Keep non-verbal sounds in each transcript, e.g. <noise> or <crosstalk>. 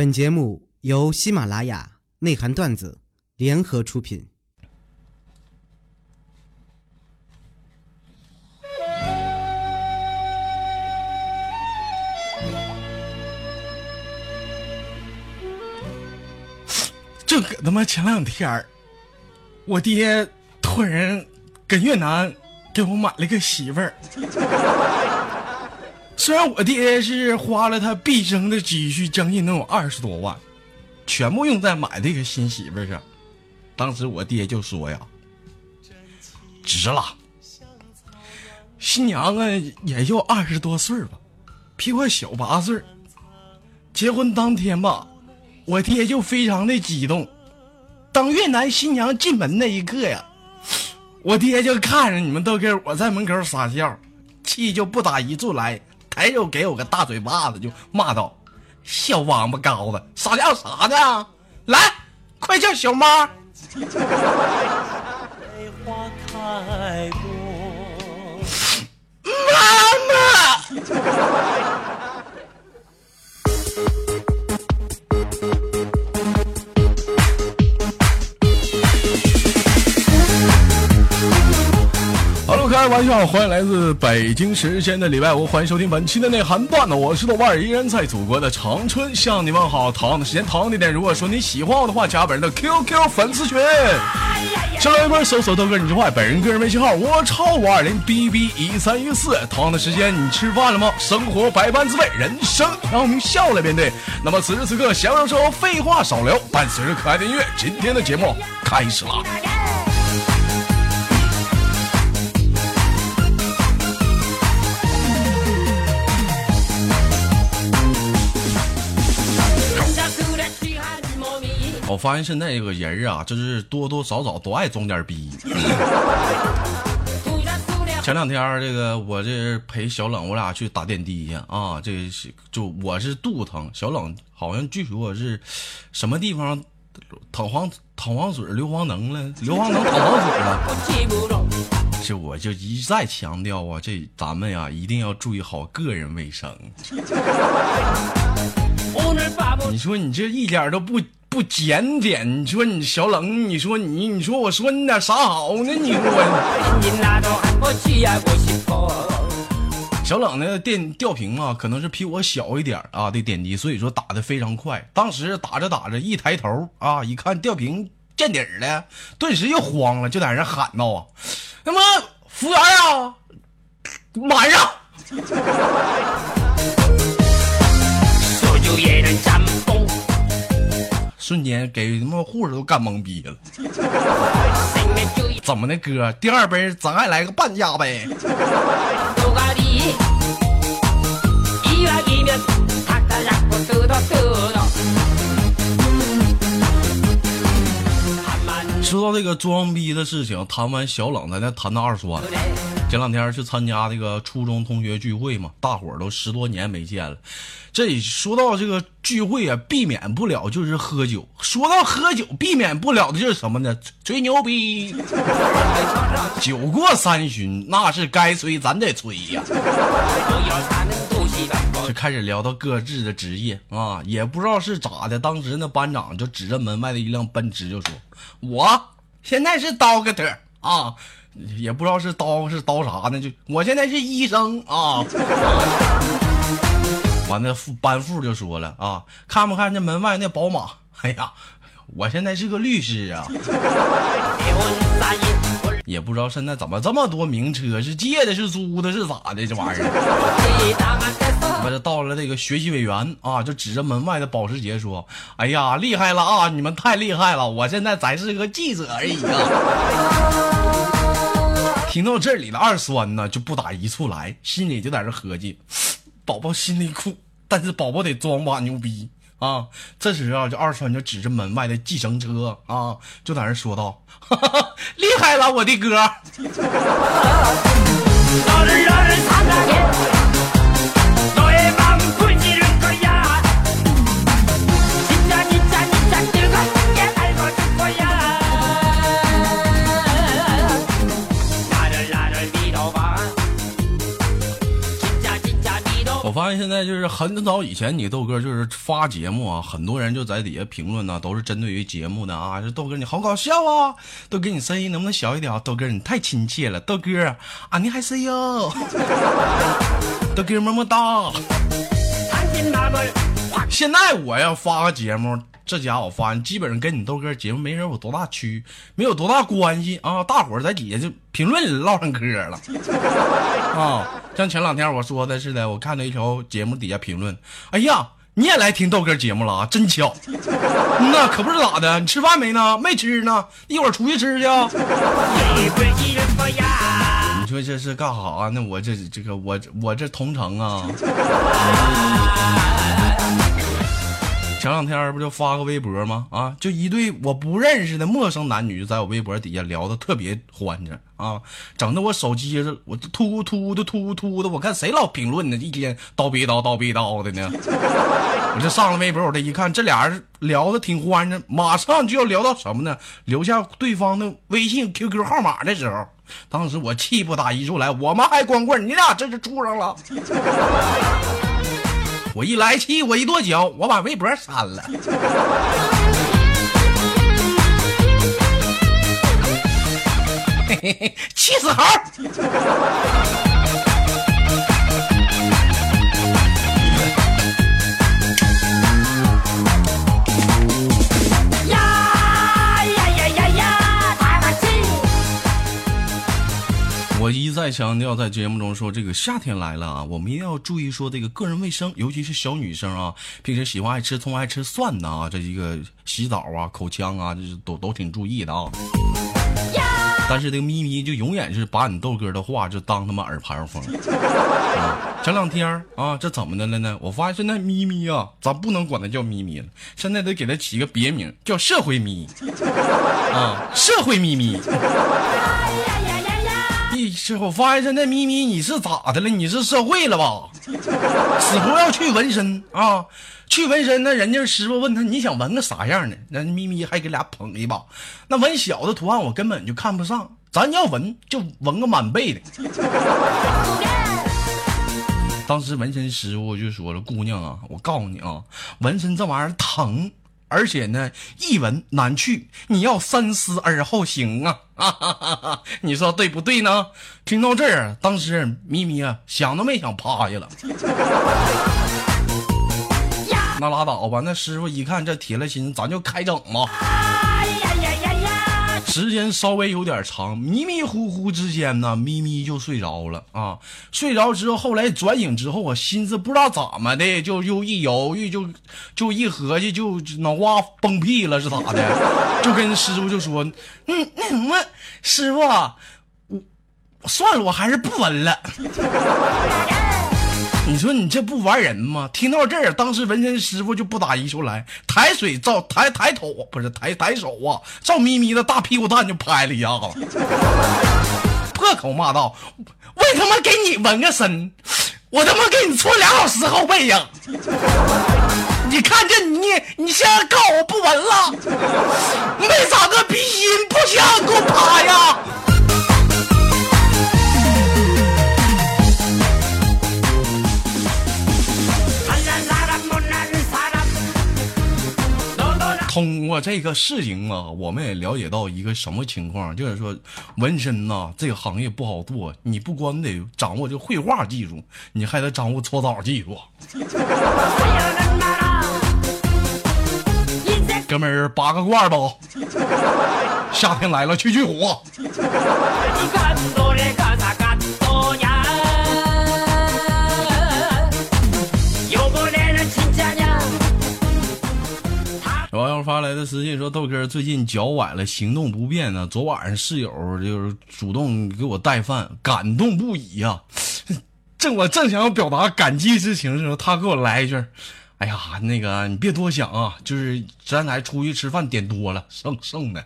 本节目由喜马拉雅内涵段子联合出品。就搁他妈前两天儿，我爹突然跟越南给我买了个媳妇儿。虽然我爹是花了他毕生的积蓄，将近能有二十多万，全部用在买这个新媳妇上。当时我爹就说呀：“值了，新娘啊也就二十多岁吧，比我小八岁。结婚当天吧。”我爹就非常的激动，当越南新娘进门那一刻呀，我爹就看着你们都给我在门口傻笑，气就不打一处来，抬手给我个大嘴巴子，就骂道：“小王八羔子，傻叫啥呢？来，快叫小妈！”妈妈。开玩笑，欢迎来自北京时间的礼拜五，欢迎收听本期的内涵段子。我是豆瓣，依然在祖国的长春向你问好。同样的时间，同样的点，如果说你喜欢我的话，加本人的 QQ 粉丝群，先来一波搜索豆哥你之外，本人个人微信号我超五二零 bb 一三一四。同样的时间，你吃饭了吗？生活百般滋味，人生让我们笑来面对。那么此时此刻，闲聊时候，废话少聊，伴随着可爱的音乐，今天的节目开始了。我发现现在这个人啊，就是多多少少都爱装点逼。前两天这个我这陪小冷，我俩去打点滴去啊。这就我是肚子疼，小冷好像据说是什么地方淌黄淌黄水、硫磺能了，硫磺能淌黄水了。这我就一再强调啊，这咱们呀一定要注意好个人卫生。你说你这一点都不。不检点，你说你小冷，你说你，你说我说你点啥好呢？你说小冷的电吊瓶啊，可能是比我小一点啊的点击，所以说打的非常快。当时打着打着，一抬头啊，一看吊瓶见底了，顿时又慌了，就在那喊道啊：“他妈服务员啊，满上！”给他妈护士都干懵逼了，<laughs> 怎么的哥？第二杯咱还来个半价呗？说到这个装逼的事情，谈完小冷，咱再谈到二酸。前两天去参加那个初中同学聚会嘛，大伙儿都十多年没见了。这说到这个聚会啊，避免不了就是喝酒。说到喝酒，避免不了的就是什么呢？吹牛逼。酒过三巡，那是该吹咱得吹呀。就开始聊到各自的职业啊，也不知道是咋的，当时那班长就指着门外的一辆奔驰就说：“我现在是刀个特啊。”也不知道是刀是刀啥呢？就我现在是医生啊。完了，副班副就说了啊，看不看这门外那宝马？<laughs> 哎呀，我现在是个律师啊。也不知道现在怎么这么多名车，是借的，是租的，是咋的？这玩意儿。完了，到了这个学习委员啊，就指着门外的保时捷说：“哎呀，厉害了啊！你们太厉害了！我现在才是个记者而已啊。”听到这里了二栓呢，就不打一处来，心里就在这合计：<sniffs> 宝宝心里苦，但是宝宝得装把牛逼啊！这时啊，这二栓就指着门外的计程车啊，就在那说道哈哈：“ <laughs> 厉害了，我的哥！” <laughs> 发现现在就是很早以前你豆哥就是发节目啊很多人就在底下评论呢都是针对于节目的啊豆哥你好搞笑啊豆哥你声音能不能小一点啊豆哥你太亲切了豆哥啊你还是哟豆哥么么哒。现在我要发个节目。这家伙发基本上跟你豆哥节目没人有多大区，没有多大关系啊！大伙在底下就评论唠上嗑了啊！像前两天我说的似的，我看到一条节目底下评论，哎呀，你也来听豆哥节目了啊？真巧，那可不是咋的？你吃饭没呢？没吃呢，一会儿出去吃去。你说这是干啥呢？我这这个我我这同城啊。前两天不就发个微博吗？啊，就一对我不认识的陌生男女，就在我微博底下聊的特别欢着啊，整的我手机是我突突的突突的，我看谁老评论呢？一天叨逼叨叨逼叨的呢？<laughs> 我就上了微博，我这一看，这俩人聊的挺欢着，马上就要聊到什么呢？留下对方的微信、QQ 号码的时候，当时我气不打一处来，我妈还光棍，你俩这是处上了。我一来气，我一跺脚，我把微博删了。<laughs> 气死猴！再强调，在节目中说，这个夏天来了啊，我们一定要注意说这个个人卫生，尤其是小女生啊，平时喜欢爱吃葱、爱吃蒜的啊，这一个洗澡啊、口腔啊，这都都挺注意的啊。但是这个咪咪就永远是把你豆哥的话就当他妈耳旁风。前两天啊，这怎么的了呢？我发现现在咪咪啊，咱不能管它叫咪咪了，现在得给它起个别名，叫社会咪啊，社会咪咪。是我发现现在咪咪你是咋的了？你是社会了吧？<laughs> 死活要去纹身啊！去纹身，那人家师傅问他你想纹个啥样的？那咪咪还给俩捧一把。那纹小的图案我根本就看不上，咱要纹就纹个满背的。<laughs> 当时纹身师傅就说了：“姑娘啊，我告诉你啊，纹身这玩意儿疼。”而且呢，一文难去，你要三思而后行啊！啊哈哈哈你说对不对呢？听到这儿，当时咪咪啊，想都没想趴下了。<laughs> 那拉倒吧，那师傅一看这铁了心，咱就开整吧。时间稍微有点长，迷迷糊糊之间呢，咪咪就睡着了啊。睡着之后，后来转醒之后，我心思不知道怎么的，就又一犹豫，就就一合计，就脑瓜崩屁了，是咋的？<laughs> 就跟师傅就说：“嗯，那什么，师傅，我算了，我还是不纹了。<laughs> ”你说你这不玩人吗？听到这儿，当时纹身师傅就不打一处来，抬水照抬抬头，不是抬抬手啊，照咪咪的大屁股蛋就拍了一下子，破口骂道：“为他妈给你纹个身，我他妈给你搓俩小时后背呀！你看这你，你现在告我不纹了，没长个逼心，不行，给我趴呀！”通过这个事情啊，我们也了解到一个什么情况，就是说纹身呐这个行业不好做，你不光得掌握这绘画技术，你还得掌握搓澡技术。哥们儿八个罐吧，夏天来了去去火。网友发来的私信说：“豆哥最近脚崴了，行动不便呢。昨晚上室友就是主动给我带饭，感动不已呀。<laughs> 正我正想要表达感激之情的时候，他给我来一句：‘哎呀，那个你别多想啊，就是咱俩出去吃饭点多了，剩剩的。’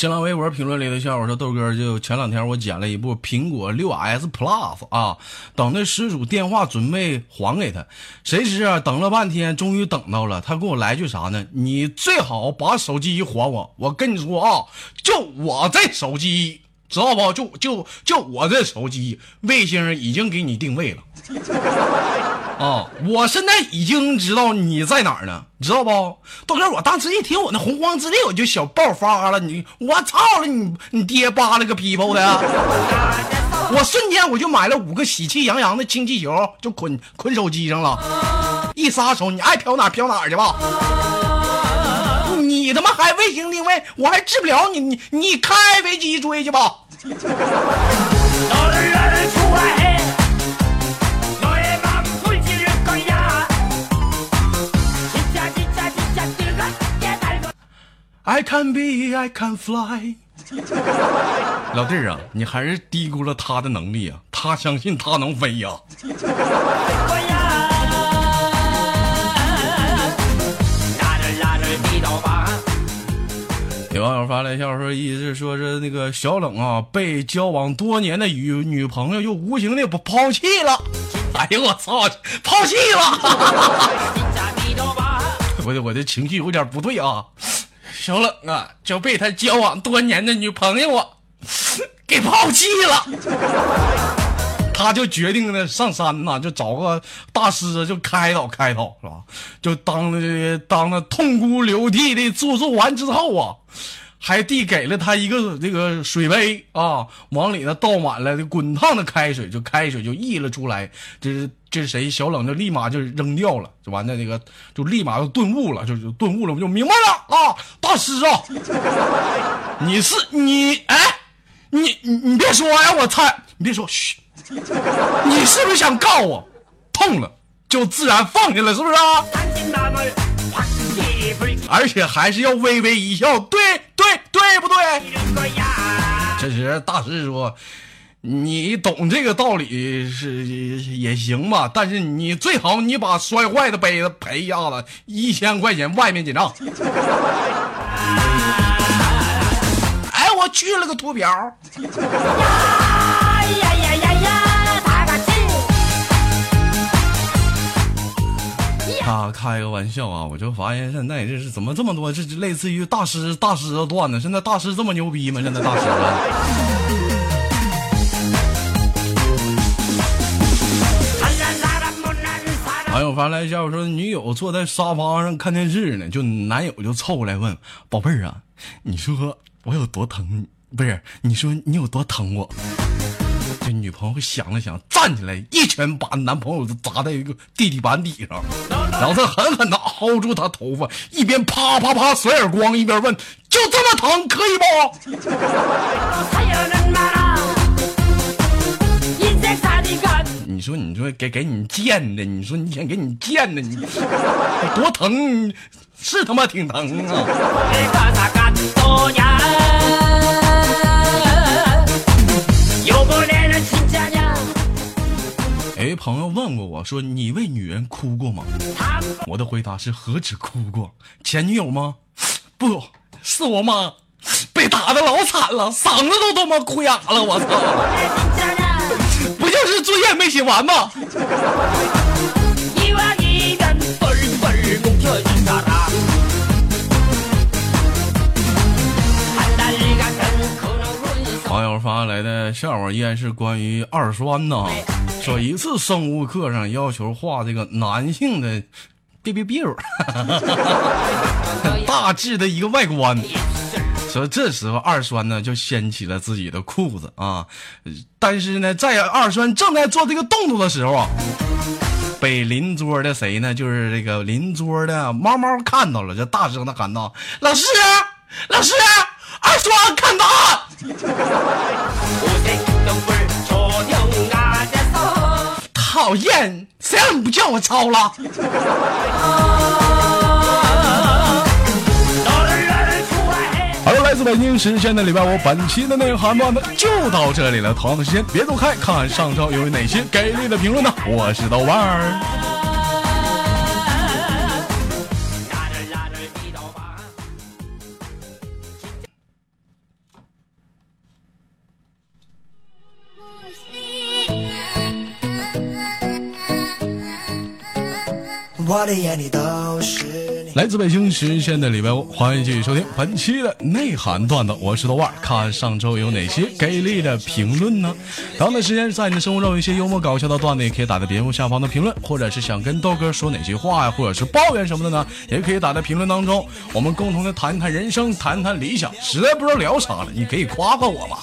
新浪微博评论里的笑话说：“豆哥，就前两天我捡了一部苹果六 S Plus 啊，等着失主电话准备还给他，谁知啊等了半天，终于等到了。他给我来句啥呢？你最好把手机一还我。我跟你说啊，就我这手机，知道不？就就就我这手机，卫星已经给你定位了。”啊！我现在已经知道你在哪儿呢，知道不？豆哥，我当时一听我那洪荒之力，我就小爆发了。你，我操了！你你爹扒了个 people 的，<laughs> 我瞬间我就买了五个喜气洋洋的氢气球，就捆捆手机上了。一撒手，你爱飘哪飘哪去吧。你他妈还卫星定位，我还治不了你。你你开飞机追去吧。<laughs> I can be, I can fly。<laughs> 老弟儿啊，你还是低估了他的能力啊！他相信他能飞呀。有网友发来笑说，意思是说是那个小冷啊，被交往多年的女女朋友又无情的抛弃了。哎呦我操，抛弃了！<laughs> 我的我的情绪有点不对啊。小冷啊，就被他交往多年的女朋友啊 <laughs> 给抛弃了，他就决定呢上山呐，就找个大师就开导开导，是吧？就当着当那痛哭流涕的做做完之后啊，还递给了他一个这个水杯啊，往里呢倒满了滚烫的开水，就开水就溢了出来，这是。这是谁？小冷就立马就扔掉了，就完了。那个就立马就顿悟了，就就顿悟了，我就明白了啊！大师啊，<laughs> 你是你哎，你你你别说呀，我猜你别说，嘘，你是不是想告我？痛了就自然放下了，是不是啊？而且还是要微微一笑，对对对不对？这时大师说。你懂这个道理是也行吧，但是你最好你把摔坏的杯子赔一下子，一千块钱外面结账。<laughs> 哎，我去了个图表。啊，开个玩笑啊！我就发现现在这是怎么这么多这类似于大师大师的段子？现在大师这么牛逼吗？现在大师啊！网友发来一下，我说女友坐在沙发上看电视呢，就男友就凑过来问：“宝贝儿啊，你说我有多疼？不是，你说你有多疼我？”女朋友想了想，站起来一拳把男朋友砸在一个地地板底上，然后她狠狠的薅住他头发，一边啪啪啪甩耳光，一边问：“就这么疼，可以不？” <laughs> 你说，你说给给你贱的，你说你想给你贱的，你多疼，是他妈挺疼啊！哎，朋友问过我说，你为女人哭过吗？我的回答是何止哭过，前女友吗？<sniffs> 不是我妈，被打的老惨了，嗓子都他妈哭哑了，我操！不就是作业没写完吗？网友发来的笑话依然是关于二栓呢。说一次生物课上要求画这个男性的 B B B，大致的一个外观。说这时候二栓呢就掀起了自己的裤子啊，但是呢，在二栓正在做这个动作的时候啊，被邻桌的谁呢？就是这个邻桌的猫猫看到了，就大声的喊道：“老师，老师，二栓看到！” <laughs> 讨厌，谁让你不叫我抄了？来自北京时间的礼拜五，本期的内涵段子就到这里了。同样的时间，别走开，看上周有哪些给力的评论呢？我是豆瓣儿。我的眼里都是。来自北京时间的礼拜五，欢迎继续收听本期的内涵段子，我是豆瓣。看上周有哪些给力的评论呢？同样的时间，在你的生活中有一些幽默搞笑的段子，也可以打在节目下方的评论，或者是想跟豆哥说哪句话呀，或者是抱怨什么的呢，也可以打在评论当中，我们共同的谈谈人生，谈谈理想。实在不知道聊啥了，你可以夸夸我嘛。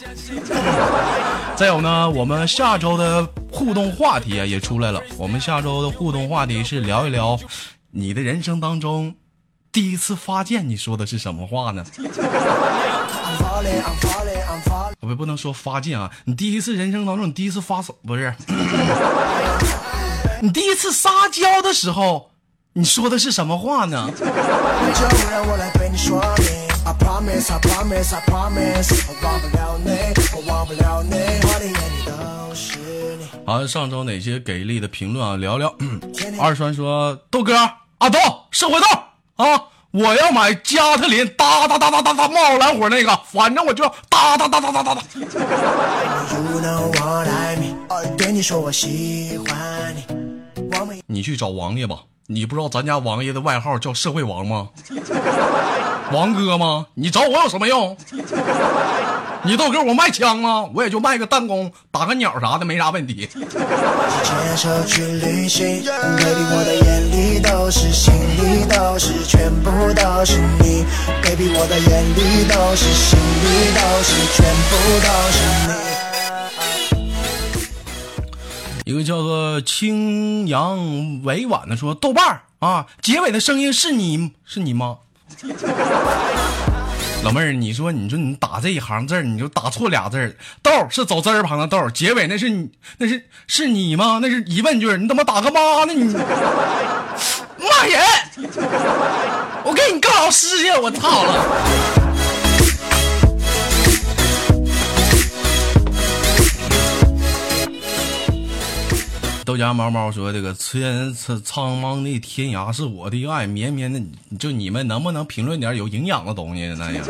<laughs> 再有呢，我们下周的互动话题啊也出来了，我们下周的互动话题是聊一聊你的人生当中。第一次发现你说的是什么话呢？我不能说发现啊！你第一次人生当中，你第一次发手不是？<laughs> 你第一次撒娇的时候，你说的是什么话呢？好，上周哪些给力的评论啊？聊聊。<laughs> 二栓说：“豆哥，阿豆，社会豆。”啊！我要买加特林，哒哒哒哒哒哒，冒蓝火那个，反正我就哒哒哒哒哒哒哒。你去找王爷吧，你不知道咱家王爷的外号叫社会王吗？<laughs> 王哥吗？你找我有什么用？你豆哥，我卖枪吗？我也就卖个弹弓，打个鸟啥的，没啥问题。一个叫做清扬委婉的说：“豆瓣儿啊，结尾的声音是你是你吗？”老妹儿，你说，你说你打这一行字儿你就打错俩字儿，豆是走字儿旁的豆，结尾那是你，那是是你吗？那是疑问句，你怎么打个妈呢？你 <laughs> 骂人，<laughs> 我给你告老师去！我操了。豆家猫猫说：“这个天苍苍茫的天涯是我的爱，绵绵的就你们能不能评论点有营养的东西呢？呀，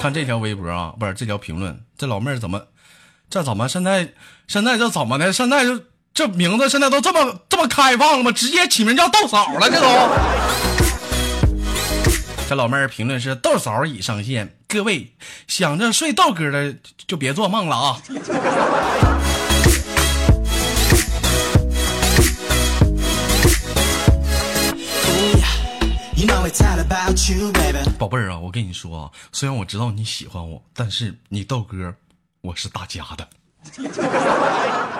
看这条微博啊，不是这条评论，这老妹儿怎么，这怎么现在现在这怎么的？现在就这名字现在都这么这么开放了吗？直接起名叫豆嫂了？这都。这老妹儿评论是豆嫂已上线，各位想着睡豆哥的就别做梦了啊。”宝贝儿啊，我跟你说啊，虽然我知道你喜欢我，但是你豆哥，我是大家的，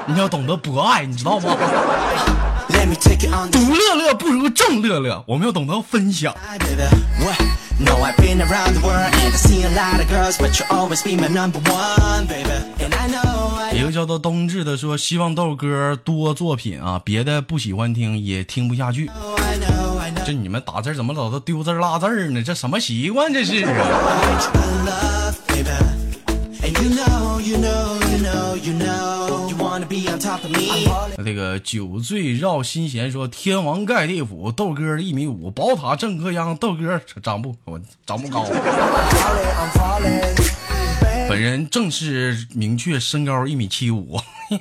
你要懂得博爱，你知道吗？独乐乐不如众乐乐，我们要懂得分享。一个叫做冬至的说，希望豆哥多作品啊，别的不喜欢听也听不下去。这你们打字怎么老都丢字落字呢？这什么习惯这是啊？这个酒醉绕心弦说：“天王盖地虎，豆哥一米五，宝塔镇河央，豆哥长不我长不高。”本人正式明确身高一米七五。<laughs>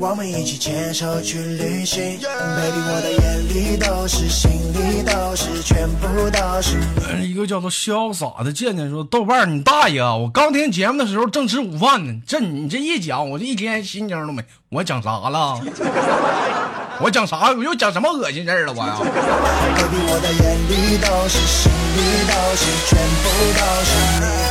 我们一起牵手去旅行，baby，我的眼里都是，心里都是，全部都是。一个叫做潇洒的贱贱说：“豆瓣你大爷啊！我刚听节目的时候正吃午饭呢，这你这一讲，我这一天心情都没。我讲啥了？<laughs> 我讲啥？我又讲什么恶心事儿了？我呀！baby，我的眼里都是，心里都是，全部都是你。”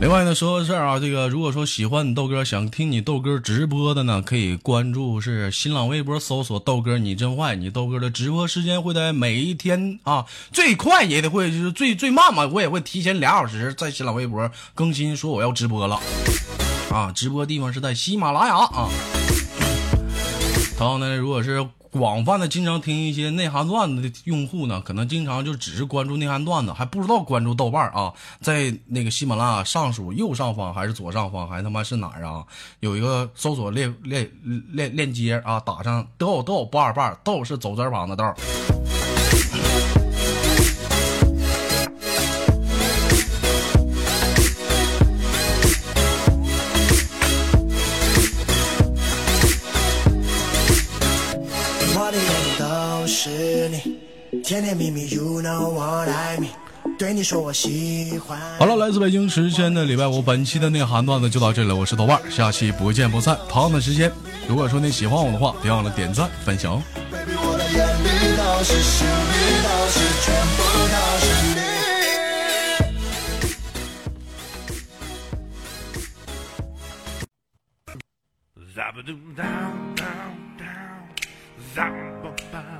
另外呢，说个事儿啊，这个如果说喜欢你豆哥，想听你豆哥直播的呢，可以关注是新浪微博搜索豆哥你真坏，你豆哥的直播时间会在每一天啊，最快也得会就是最最慢嘛，我也会提前俩小时在新浪微博更新说我要直播了，啊，直播地方是在喜马拉雅啊。然后呢，如果是广泛的经常听一些内涵段子的用户呢，可能经常就只是关注内涵段子，还不知道关注豆瓣啊。在那个喜马拉雅上属右上方还是左上方，还他妈是哪儿啊？有一个搜索链链链链接啊，打上豆豆不二瓣，豆是走字旁的豆。甜甜蜜蜜，You know what I mean。对你说我喜欢。好了，来自北京时间的礼拜五，本期的内涵段子就到这里了。我是豆瓣儿，下期不见不散。同样的时间，如果说你喜欢我的话，别忘了点赞分享哦。Baby，我的眼里都是，心里都是，全部都是你。Down, down, down.